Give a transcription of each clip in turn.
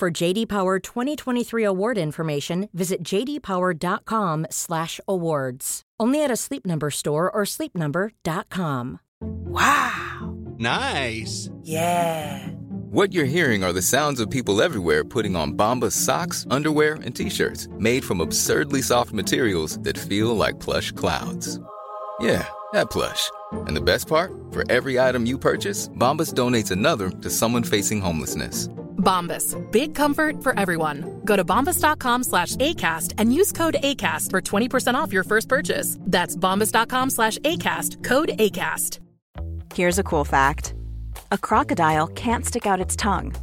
For JD Power 2023 award information, visit jdpower.com/awards. Only at a Sleep Number store or sleepnumber.com. Wow. Nice. Yeah. What you're hearing are the sounds of people everywhere putting on Bombas socks, underwear, and t-shirts made from absurdly soft materials that feel like plush clouds. Yeah, that plush. And the best part? For every item you purchase, Bombas donates another to someone facing homelessness. Bombas. Big comfort for everyone. Go to bombas.com slash ACAST and use code ACAST for 20% off your first purchase. That's bombas.com slash ACAST. Code ACAST. Here's a cool fact. A crocodile can't stick out its tongue.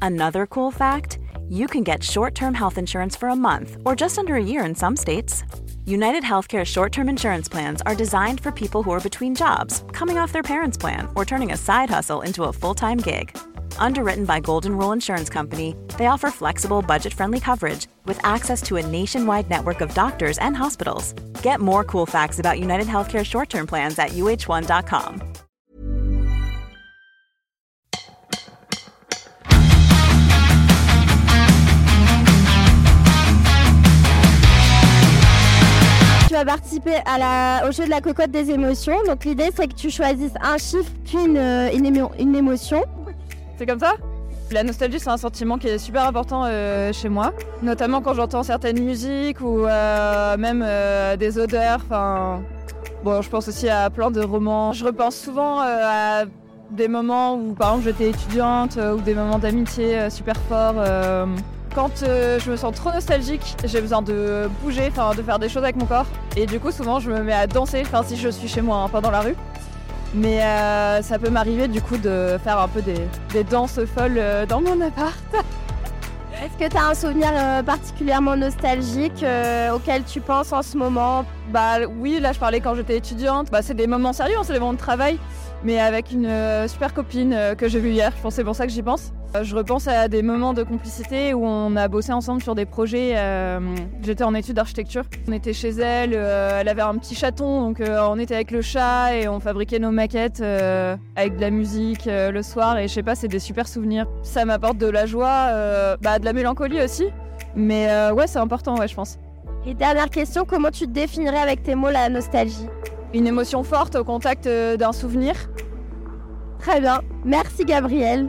Another cool fact, you can get short-term health insurance for a month or just under a year in some states. United Healthcare short-term insurance plans are designed for people who are between jobs, coming off their parents' plan, or turning a side hustle into a full-time gig. Underwritten by Golden Rule Insurance Company, they offer flexible, budget-friendly coverage with access to a nationwide network of doctors and hospitals. Get more cool facts about United Healthcare short-term plans at uh1.com. Tu vas participer à la, au jeu de la cocotte des émotions. Donc l'idée c'est que tu choisisses un chiffre puis une, euh, une, émo- une émotion. C'est comme ça La nostalgie, c'est un sentiment qui est super important euh, chez moi, notamment quand j'entends certaines musiques ou euh, même euh, des odeurs. Je pense aussi à plein de romans. Je repense souvent à des moments où, par exemple, j'étais étudiante ou des moments d'amitié super forts. Quand je me sens trop nostalgique, j'ai besoin de bouger, de faire des choses avec mon corps. Et du coup, souvent, je me mets à danser, enfin si je suis chez moi, hein, pas dans la rue. Mais euh, ça peut m'arriver du coup de faire un peu des, des danses folles euh, dans mon appart. Est-ce que tu as un souvenir euh, particulièrement nostalgique euh, auquel tu penses en ce moment? Bah oui, là je parlais quand j'étais étudiante. Bah c'est des moments sérieux, hein, c'est des moments de travail. Mais avec une super copine que j'ai vue hier, je pense que c'est pour ça que j'y pense. Euh, je repense à des moments de complicité où on a bossé ensemble sur des projets. euh, J'étais en études d'architecture. On était chez elle, euh, elle avait un petit chaton, donc on était avec le chat et on fabriquait nos maquettes avec de la musique le soir. Et je sais pas, c'est des super souvenirs. Ça m'apporte de la joie, bah, de la mélancolie aussi. Mais ouais, c'est important, ouais, je pense. Et dernière question, comment tu définirais avec tes mots la nostalgie? Une émotion forte au contact d'un souvenir? Très bien, merci Gabriel.